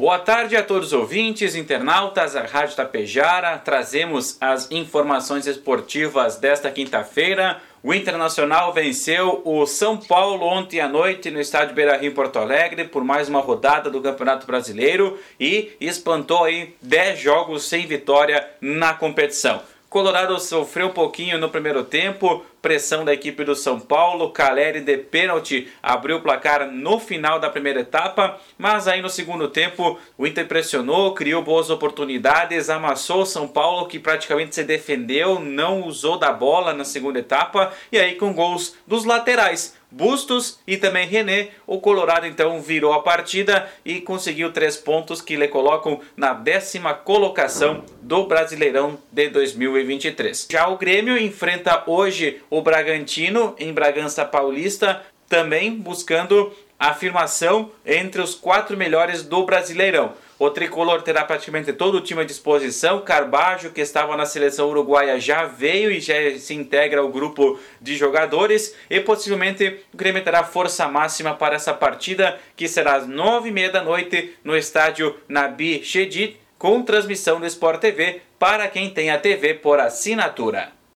Boa tarde a todos os ouvintes, internautas da Rádio Tapejara. Trazemos as informações esportivas desta quinta-feira. O Internacional venceu o São Paulo ontem à noite no estádio Beira-Rio Porto Alegre por mais uma rodada do Campeonato Brasileiro e espantou aí 10 jogos sem vitória na competição. Colorado sofreu um pouquinho no primeiro tempo, pressão da equipe do São Paulo, Caleri de pênalti abriu o placar no final da primeira etapa, mas aí no segundo tempo o Inter pressionou, criou boas oportunidades, amassou o São Paulo que praticamente se defendeu, não usou da bola na segunda etapa e aí com gols dos laterais. Bustos e também René. O Colorado então virou a partida e conseguiu três pontos que lhe colocam na décima colocação do Brasileirão de 2023. Já o Grêmio enfrenta hoje o Bragantino em Bragança Paulista, também buscando a afirmação entre os quatro melhores do Brasileirão. O tricolor terá praticamente todo o time à disposição. Carbajo, que estava na seleção uruguaia, já veio e já se integra ao grupo de jogadores. E possivelmente o Grêmio terá força máxima para essa partida, que será às nove e meia da noite no estádio Nabi Shedid, com transmissão do Sport TV para quem tem a TV por assinatura.